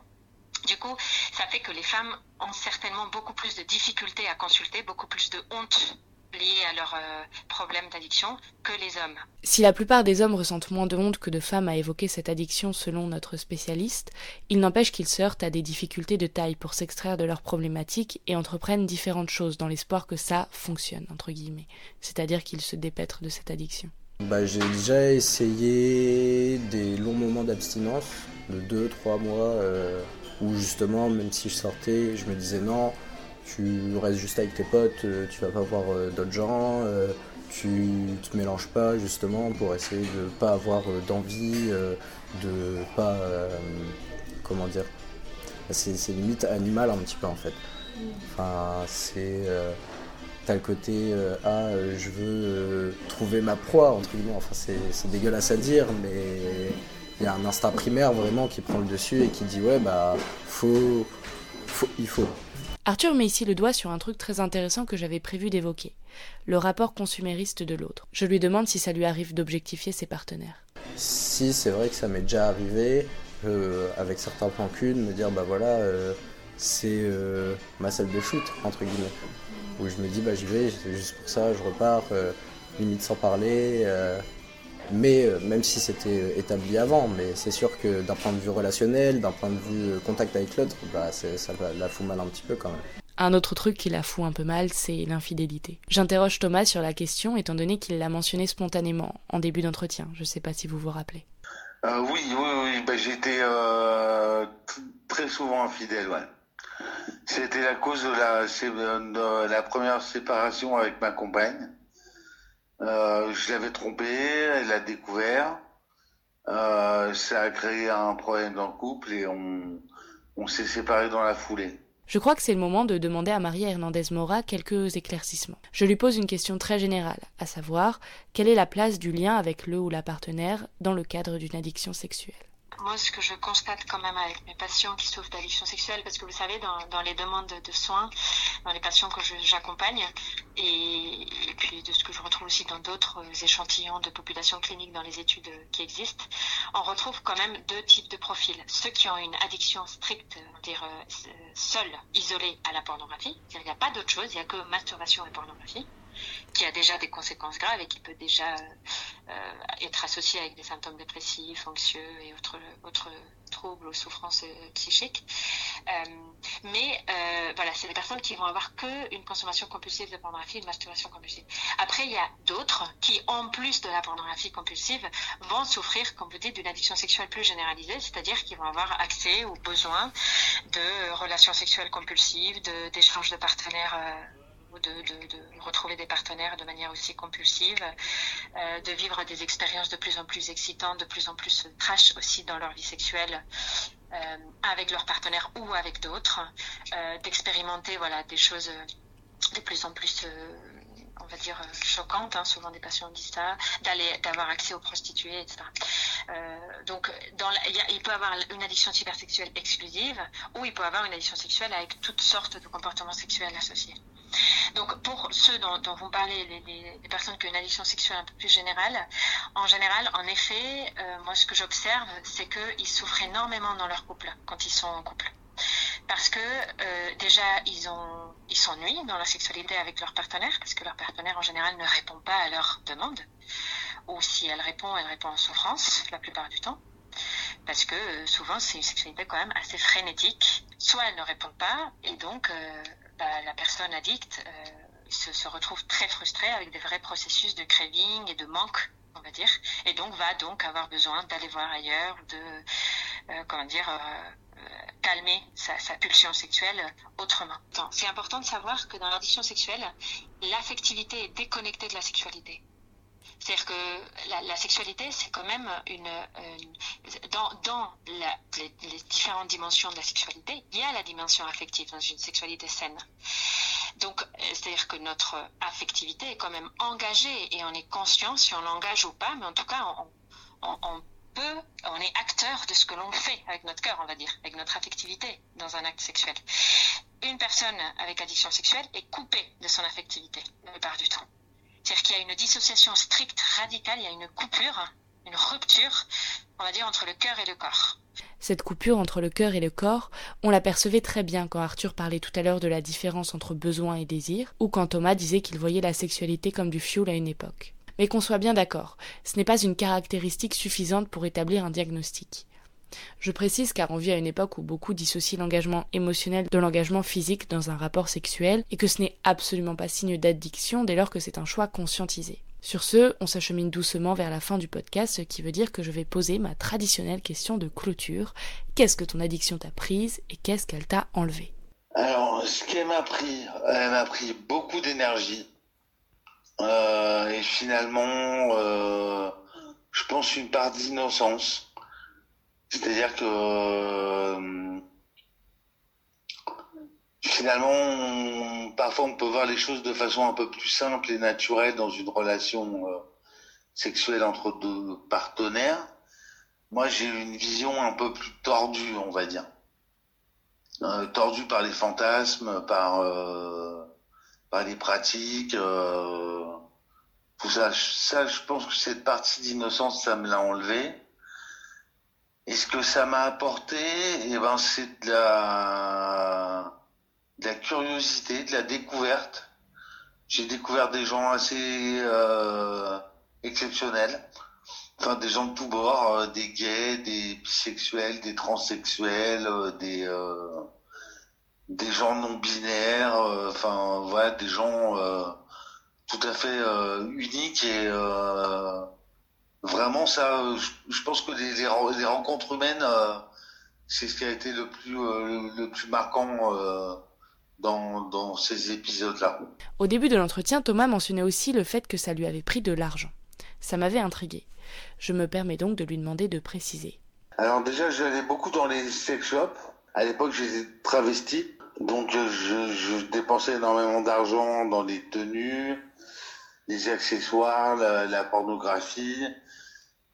Du coup, ça fait que les femmes ont certainement beaucoup plus de difficultés à consulter, beaucoup plus de honte liés à leurs euh, problèmes d'addiction que les hommes. Si la plupart des hommes ressentent moins de honte que de femmes à évoquer cette addiction selon notre spécialiste, il n'empêche qu'ils se heurtent à des difficultés de taille pour s'extraire de leurs problématiques et entreprennent différentes choses dans l'espoir que ça fonctionne, entre guillemets, c'est-à-dire qu'ils se dépêtrent de cette addiction. Bah, j'ai déjà essayé des longs moments d'abstinence de 2-3 mois euh, où justement même si je sortais je me disais non tu restes juste avec tes potes, euh, tu vas pas voir euh, d'autres gens, euh, tu te mélanges pas justement pour essayer de pas avoir d'envie, de pas. comment dire C'est limite animal un petit peu en fait. Enfin, c'est. T'as le côté ah je veux trouver ma proie entre guillemets enfin c'est dégueulasse à dire mais il y a un instinct primaire vraiment qui prend le dessus et qui dit ouais bah faut, faut il faut Arthur met ici le doigt sur un truc très intéressant que j'avais prévu d'évoquer, le rapport consumériste de l'autre. Je lui demande si ça lui arrive d'objectifier ses partenaires. Si, c'est vrai que ça m'est déjà arrivé, euh, avec certains plans de me dire bah voilà, euh, c'est euh, ma salle de shoot, entre guillemets. Où je me dis bah j'y vais, juste pour ça, je repars, limite sans parler. Mais euh, même si c'était euh, établi avant, mais c'est sûr que d'un point de vue relationnel, d'un point de vue euh, contact avec l'autre, bah, ça la fout mal un petit peu quand même. Un autre truc qui la fout un peu mal, c'est l'infidélité. J'interroge Thomas sur la question, étant donné qu'il l'a mentionné spontanément en début d'entretien. Je ne sais pas si vous vous rappelez. oui, oui, oui. Bah, J'étais très souvent infidèle, ouais. C'était la cause de la, de la première séparation avec ma compagne. Euh, je l'avais trompée, elle l'a découvert. Euh, ça a créé un problème dans le couple et on, on s'est séparés dans la foulée. Je crois que c'est le moment de demander à Maria Hernandez Mora quelques éclaircissements. Je lui pose une question très générale, à savoir quelle est la place du lien avec le ou la partenaire dans le cadre d'une addiction sexuelle? Moi, ce que je constate quand même avec mes patients qui souffrent d'addiction sexuelle, parce que vous savez, dans, les demandes de soins, dans les patients que j'accompagne, et, puis de ce que je retrouve aussi dans d'autres échantillons de population clinique dans les études qui existent, on retrouve quand même deux types de profils. Ceux qui ont une addiction stricte, dire euh, seule, isolée à la pornographie, il n'y a pas d'autre chose, il n'y a que masturbation et pornographie qui a déjà des conséquences graves et qui peut déjà euh, être associé avec des symptômes dépressifs, anxieux et autres, troubles ou souffrances euh, psychiques. Euh, mais voilà, c'est des personnes qui vont avoir que une consommation compulsive de pornographie, une masturbation compulsive. Après, il y a d'autres qui, en plus de la pornographie compulsive, vont souffrir, comme vous dites, d'une addiction sexuelle plus généralisée, c'est-à-dire qu'ils vont avoir accès ou besoin de relations sexuelles compulsives, d'échanges de, partenaires. De, de, de, retrouver des partenaires de manière aussi compulsive, euh, de vivre des expériences de plus en plus excitantes, de plus en plus trash aussi dans leur vie sexuelle euh, avec leurs partenaires ou avec d'autres, euh, d'expérimenter voilà des choses de plus en plus on va dire choquantes, hein, souvent des patients disent ça, d'aller, d'avoir accès aux prostituées, etc. Euh, donc, dans il, peut avoir une addiction cybersexuelle exclusive ou il peut avoir une addiction sexuelle avec toutes sortes de comportements sexuels associés. Donc pour ceux dont, vous parlez, les, les, les, personnes qui ont une addiction sexuelle un peu plus générale, en général, en effet, euh, moi ce que j'observe, c'est qu'ils souffrent énormément dans leur couple, quand ils sont en couple. Parce que euh, déjà, ils ont, ils s'ennuient dans la sexualité avec leur partenaire, parce que leur partenaire en général ne répond pas à leurs demandes. Ou si elle répond, elle répond en souffrance la plupart du temps parce que euh, souvent c'est une sexualité quand même assez frénétique. Soit elle ne répond pas et donc euh, bah, la personne addicte se, se, retrouve très frustrée avec des vrais processus de craving et de manque, on va dire, et donc va donc avoir besoin d'aller voir ailleurs, de comment dire calmer sa, pulsion sexuelle autrement. C'est important de savoir que dans l'addiction sexuelle, l'affectivité est déconnectée de la sexualité. C'est-à-dire que la, sexualité, c'est quand même une, une dans, dans les, différentes dimensions de la sexualité, il y a la dimension affective dans une sexualité saine. Donc, c'est-à-dire que notre affectivité est quand même engagée et on est conscient si on l'engage ou pas, mais en tout cas, on, on, on on est acteur de ce que l'on fait avec notre cœur, on va dire, avec notre affectivité dans un acte sexuel. Une personne avec addiction sexuelle est coupée de son affectivité la plupart du temps. C'est-à-dire qu'il y a une dissociation stricte, radicale, il y a une coupure, une rupture, on va dire, entre le cœur et le corps. Cette coupure entre le cœur et le corps, on l'apercevait très bien quand Arthur parlait tout à l'heure de la différence entre besoin et désir, ou quand Thomas disait qu'il voyait la sexualité comme du fioul à une époque. Mais qu'on soit bien d'accord, ce n'est pas une caractéristique suffisante pour établir un diagnostic. Je précise car on vit à une époque où beaucoup dissocient l'engagement émotionnel de l'engagement physique dans un rapport sexuel et que ce n'est absolument pas signe d'addiction dès lors que c'est un choix conscientisé. Sur ce, on s'achemine doucement vers la fin du podcast, ce qui veut dire que je vais poser ma traditionnelle question de clôture. Qu'est-ce que ton addiction t'a prise et qu'est-ce qu'elle t'a enlevé Alors, ce qu'elle m'a pris, elle m'a pris beaucoup d'énergie. Euh, et finalement, euh, je pense une part d'innocence. C'est-à-dire que euh, finalement, parfois on peut voir les choses de façon un peu plus simple et naturelle dans une relation euh, sexuelle entre deux partenaires. Moi, j'ai une vision un peu plus tordue, on va dire. Euh, tordue par les fantasmes, par, euh, par les pratiques. tout ça, ça, je pense que cette partie d'innocence, ça me l'a enlevé. Et ce que ça m'a apporté, eh ben, c'est de la, de la curiosité, de la découverte. J'ai découvert des gens assez euh, exceptionnels. Enfin, des gens de tous bords, euh, des gays, des bisexuels, des transsexuels, euh, des euh, des gens non binaires. Euh, enfin, voilà, des gens euh, tout à fait uniques et vraiment ça je, pense que les, les, les rencontres humaines euh, c'est ce qui a été le plus, euh, le, plus marquant euh, dans, dans ces épisodes-là. Au début de l'entretien, Thomas mentionnait aussi le fait que ça lui avait pris de l'argent. Ça m'avait intrigué. Je me permets donc de lui demander de préciser. Alors déjà, j'allais beaucoup dans les sex shops. À l'époque, j'étais travesti. Donc je, je dépensais énormément d'argent dans les tenues, les accessoires, la, pornographie.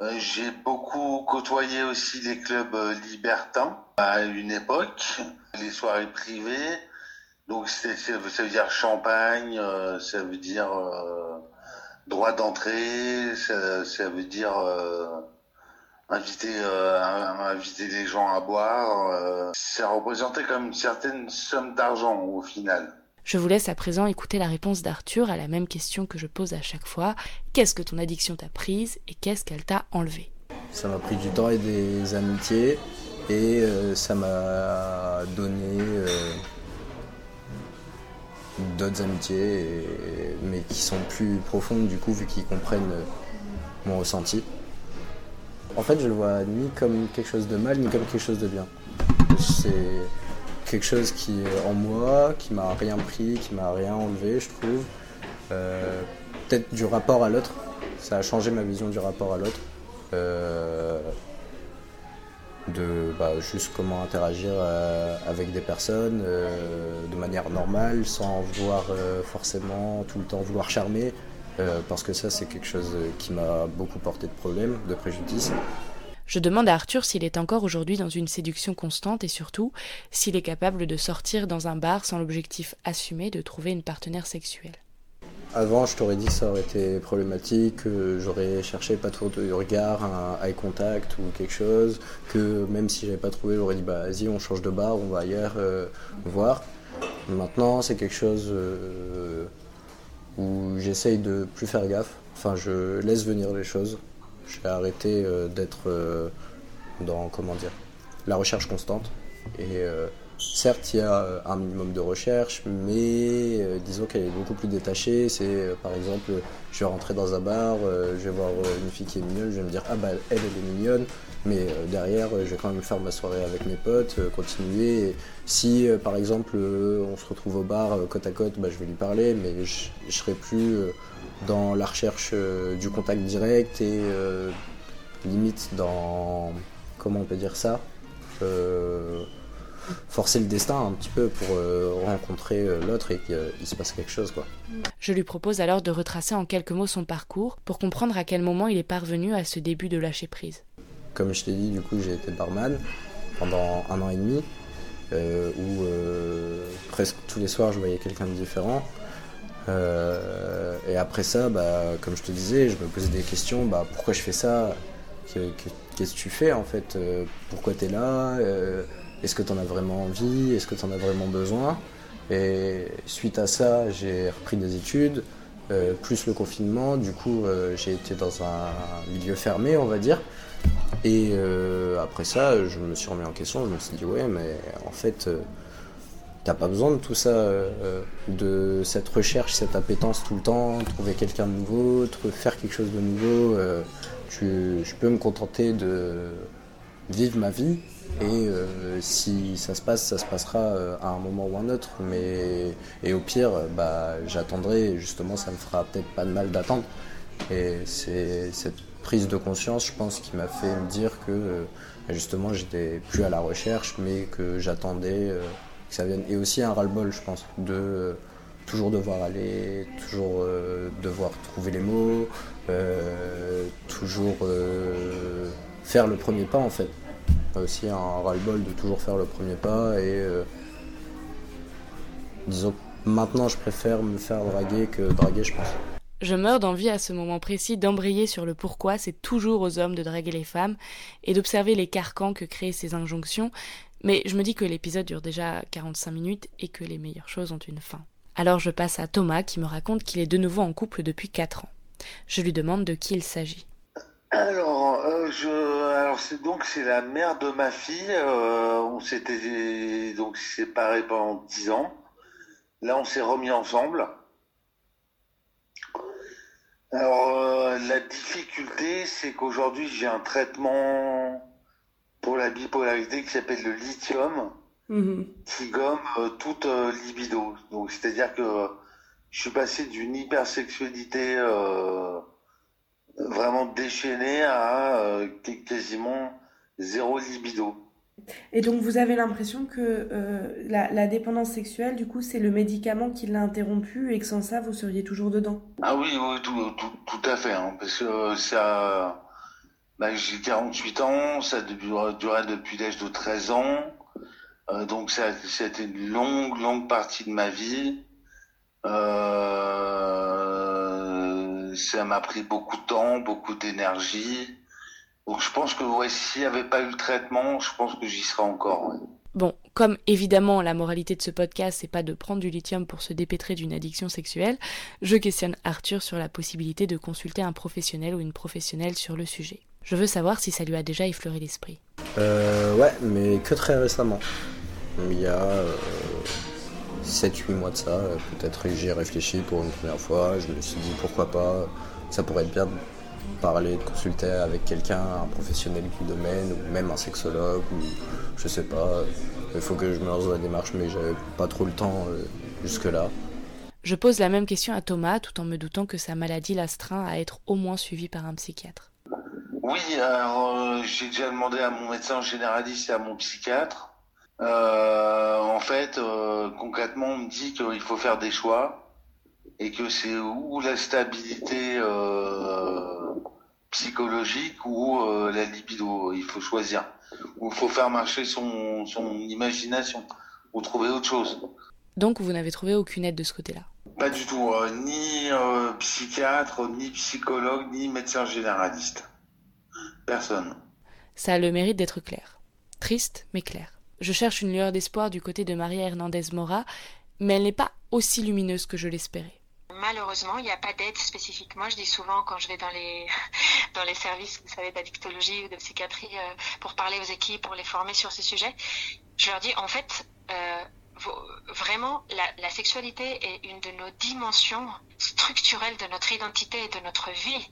Euh, j'ai beaucoup côtoyé aussi les clubs euh, libertins à une époque, les soirées privées. Donc ça veut dire champagne, euh, ça veut dire droit d'entrée, ça, ça, veut dire inviter, inviter les gens à boire. ça représentait comme une certaine somme d'argent au final. Je vous laisse à présent écouter la réponse d'Arthur à la même question que je pose à chaque fois. Qu'est-ce que ton addiction t'a prise et qu'est-ce qu'elle t'a enlevé Ça m'a pris du temps et des amitiés et euh, ça m'a donné euh, d'autres amitiés, mais qui sont plus profondes du coup vu qu'ils comprennent euh, mon ressenti. En fait, je le vois ni comme quelque chose de mal ni comme quelque chose de bien. C'est quelque chose qui est en moi, qui m'a rien pris, qui m'a rien enlevé, je trouve. Euh, peut-être du rapport à l'autre. Ça a changé ma vision du rapport à l'autre. Euh, de bah, juste comment interagir euh, avec des personnes de manière normale, sans vouloir forcément tout le temps vouloir charmer. Parce que ça, c'est quelque chose qui m'a beaucoup porté de problèmes, de préjudice. Je demande à Arthur s'il est encore aujourd'hui dans une séduction constante et surtout s'il est capable de sortir dans un bar sans l'objectif assumé de trouver une partenaire sexuelle. Avant, je t'aurais dit que ça aurait été problématique, que j'aurais cherché pas trop de regard, un eye contact ou quelque chose, que même si j'avais pas trouvé, j'aurais dit bah vas-y, on change de bar, on va ailleurs euh, voir. Maintenant, c'est quelque chose euh, où j'essaye de plus faire gaffe. Enfin, je laisse venir les choses. J'ai arrêté euh, d'être euh, dans comment dire la recherche constante. Et euh, certes, il y a un minimum de recherche, mais disons qu'elle est beaucoup plus détachée. C'est par exemple, je vais rentrer dans un bar, je vais voir une fille qui est mignonne, je vais me dire ah bah elle, elle est mignonne, mais derrière, je vais quand même faire ma soirée avec mes potes, continuer. si par exemple on se retrouve au bar côte à côte, bah, je vais lui parler, mais je, je serai plus dans la recherche euh, du contact direct et euh, limite dans, comment on peut dire ça, euh, forcer le destin un petit peu pour rencontrer l'autre et qu'il se passe quelque chose. Quoi. Je lui propose alors de retracer en quelques mots son parcours pour comprendre à quel moment il est parvenu à ce début de lâcher prise. Comme je t'ai dit, du coup, j'ai été barman pendant un an et demi, où presque tous les soirs je voyais quelqu'un de différent. Euh, et après ça, bah, comme je te disais, je me posais des questions. Bah, pourquoi je fais ça? Qu'est-ce que tu fais en fait? Euh, Pourquoi tu es là? Euh, Est-ce que tu en as vraiment envie? Est-ce que tu en as vraiment besoin? Et suite à ça, j'ai repris des études, plus le confinement. Du coup, j'ai été dans un milieu fermé, on va dire. Et après ça, je me suis remis en question. Je me suis dit, ouais, mais en fait T'as pas besoin de tout ça, euh, de cette recherche, cette appétence tout le temps, trouver quelqu'un de nouveau, faire quelque chose de nouveau. Euh, je peux me contenter de vivre ma vie et euh, si ça se passe, ça se passera à un moment ou un autre. Mais et au pire, bah j'attendrai. Justement, ça me fera peut-être pas de mal d'attendre. Et c'est prise de conscience, je pense, qui m'a fait me dire que justement, j'étais plus à la recherche, mais que j'attendais ça vienne. Et aussi un ras-le-bol, je pense, de euh, toujours devoir aller, toujours euh, devoir trouver les mots, euh, toujours faire le premier pas en fait. Aussi un ras-le-bol de toujours faire le premier pas et disons maintenant je préfère me faire draguer que draguer je pense. Je meurs d'envie à ce moment précis d'embrayer sur le pourquoi c'est toujours aux hommes de draguer les femmes et d'observer les carcans que créent ces injonctions, mais je me dis que l'épisode dure déjà 45 minutes et que les meilleures choses ont une fin. Alors je passe à Thomas qui me raconte qu'il est de nouveau en couple depuis 4 ans. Je lui demande de qui il s'agit. Alors, euh, je, alors c'est donc c'est la mère de ma fille. Euh, on s'était donc séparés pendant 10 ans. Là, on s'est remis ensemble. Alors, euh, la difficulté, c'est qu'aujourd'hui, j'ai un traitement pour la bipolarité qui s'appelle le lithium, Mhm. qui gomme euh, toute euh, libido. Donc c'est-à-dire que je suis passé d'une hypersexualité euh, vraiment déchaînée à qu- quasiment zéro libido. Et donc vous avez l'impression que euh, la, dépendance sexuelle, du coup, c'est le médicament qui l'a interrompu et que sans ça, vous seriez toujours dedans? Ah oui, oui, tout, tout, tout à fait, hein, parce que ça, bah, j'ai 48 ans, ça duré depuis l'âge de 13 ans, euh, donc ça, c'était une longue, longue partie de ma vie. Euh, ça m'a pris beaucoup de temps, beaucoup d'énergie. Donc je pense que ouais, s'il n'y avait pas eu le traitement, je pense que j'y serais encore. ouais. Bon, comme évidemment la moralité de ce podcast, c'est pas de prendre du lithium pour se dépêtrer d'une addiction sexuelle, je questionne Arthur sur la possibilité de consulter un professionnel ou une professionnelle sur le sujet. Je veux savoir si ça lui a déjà effleuré l'esprit. Euh, ouais, mais que très récemment. Il y a 7-8 mois de ça, euh, peut-être que j'y ai réfléchi pour une première fois. Je me suis dit pourquoi pas, ça pourrait être bien parler, de consulter avec quelqu'un, un professionnel du domaine, ou même un sexologue, ou je sais pas. Il faut que je me lance dans la démarche, mais j'avais pas trop le temps euh, jusque-là. Je pose la même question à Thomas tout en me doutant que sa maladie l'astreint à être au moins suivie par un psychiatre. Oui, alors euh, j'ai déjà demandé à mon médecin généraliste et à mon psychiatre. Euh, en fait, euh, concrètement, on me dit qu'il faut faire des choix et que c'est ou la stabilité euh, psychologique ou euh, la libido. Il faut choisir. Ou il faut faire marcher son, son imagination ou trouver autre chose. Donc vous n'avez trouvé aucune aide de ce côté-là? Pas du tout, euh, ni euh, psychiatre, ni psychologue, ni médecin généraliste. Personne. Ça a le mérite d'être clair. Triste, mais clair. Je cherche une lueur d'espoir du côté de Maria Hernandez Mora, mais elle n'est pas aussi lumineuse que je l'espérais. Malheureusement, il n'y a pas d'aide spécifique. Moi, je dis souvent quand je vais dans les <laughs> dans les services, vous savez, d'addictologie ou de psychiatrie euh, pour parler aux équipes, pour les former sur ces sujets, je leur dis en fait, euh, vraiment, la, la sexualité est une de nos dimensions structurelles de notre identité et de notre vie.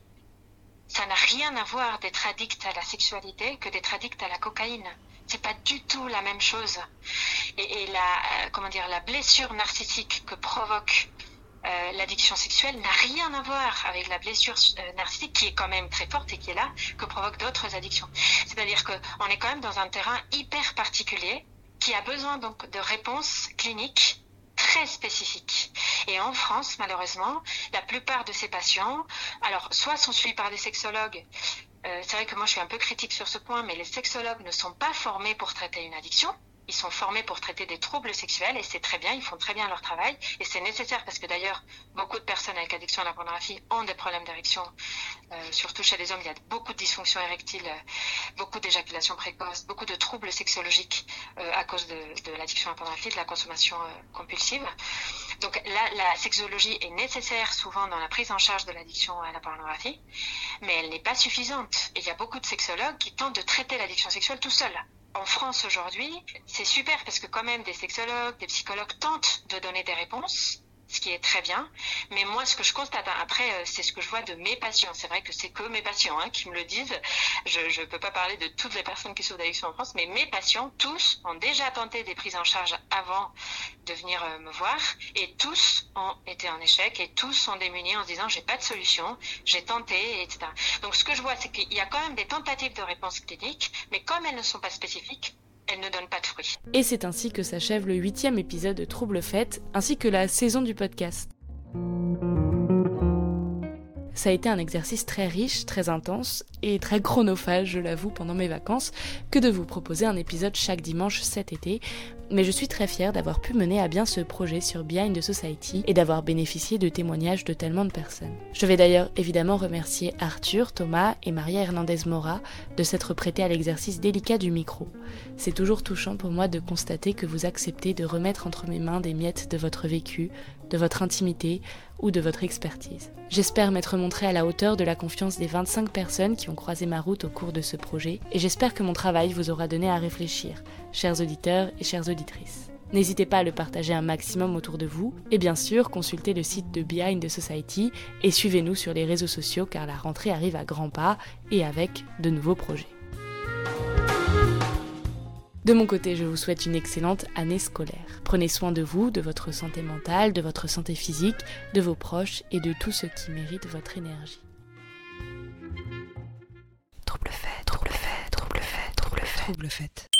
Ça n'a rien à voir d'être addict à la sexualité que d'être addict à la cocaïne. C'est pas du tout la même chose. Et, et la euh, comment dire la blessure narcissique que provoque euh, l'addiction sexuelle n'a rien à voir avec la blessure euh, narcissique qui est quand même très forte et qui est là, que provoquent d'autres addictions. C'est-à-dire qu'on est quand même dans un terrain hyper particulier qui a besoin donc de réponses cliniques très spécifiques. Et en France, malheureusement, la plupart de ces patients, alors soit sont suivis par des sexologues, euh, c'est vrai que moi je suis un peu critique sur ce point, mais les sexologues ne sont pas formés pour traiter une addiction. Ils sont formés pour traiter des troubles sexuels et c'est très bien, ils font très bien leur travail et c'est nécessaire parce que d'ailleurs beaucoup de personnes avec addiction à la pornographie ont des problèmes d'érection, euh, surtout chez les hommes, il y a beaucoup de dysfonctions érectiles, euh, beaucoup d'éjaculation précoce, beaucoup de troubles sexologiques euh, à cause de, l'addiction à la pornographie, de la consommation compulsive. Donc là, la sexologie est nécessaire souvent dans la prise en charge de l'addiction à la pornographie, mais elle n'est pas suffisante. Et il y a beaucoup de sexologues qui tentent de traiter l'addiction sexuelle tout seuls. En France aujourd'hui, c'est super parce que quand même des sexologues, des psychologues tentent de donner des réponses, ce qui est très bien. Mais moi, ce que je constate hein, après, euh, c'est ce que je vois de mes patients. C'est vrai que c'est que mes patients hein, qui me le disent. Je ne peux pas parler de toutes les personnes qui souffrent d'addiction en France, mais mes patients, tous, ont déjà tenté des prises en charge avant de venir euh, me voir et tous ont été en échec et tous sont démunis en se disant j'ai pas de solution, j'ai tenté, etc. Donc ce que je vois, c'est qu'il y a quand même des tentatives de réponse clinique, mais comme elles ne sont pas spécifiques, elles ne donnent pas de fruits. Et c'est ainsi que s'achève le huitième épisode de Trouble Fête, ainsi que la saison du podcast. Ça a été un exercice très riche, très intense et très chronophage, je l'avoue, pendant mes vacances, que de vous proposer un épisode chaque dimanche cet été. Mais je suis très fière d'avoir pu mener à bien ce projet sur Behind the Society et d'avoir bénéficié de témoignages de tellement de personnes. Je vais d'ailleurs évidemment remercier Arthur, Thomas et Maria Hernandez Mora de s'être prêtés à l'exercice délicat du micro. C'est toujours touchant pour moi de constater que vous acceptez de remettre entre mes mains des miettes de votre vécu, de votre intimité ou de votre expertise. J'espère m'être montré à la hauteur de la confiance des 25 personnes qui ont croisé ma route au cours de ce projet, et j'espère que mon travail vous aura donné à réfléchir, chers auditeurs et chères auditrices. N'hésitez pas à le partager un maximum autour de vous, et bien sûr, consultez le site de Behind the Society et suivez-nous sur les réseaux sociaux car la rentrée arrive à grands pas et avec de nouveaux projets. De mon côté, je vous souhaite une excellente année scolaire. Prenez soin de vous, de votre santé mentale, de votre santé physique, de vos proches et de tout ce qui mérite votre énergie trouble fait, trouble fait, trouble fait, trouble fait, trouble fait.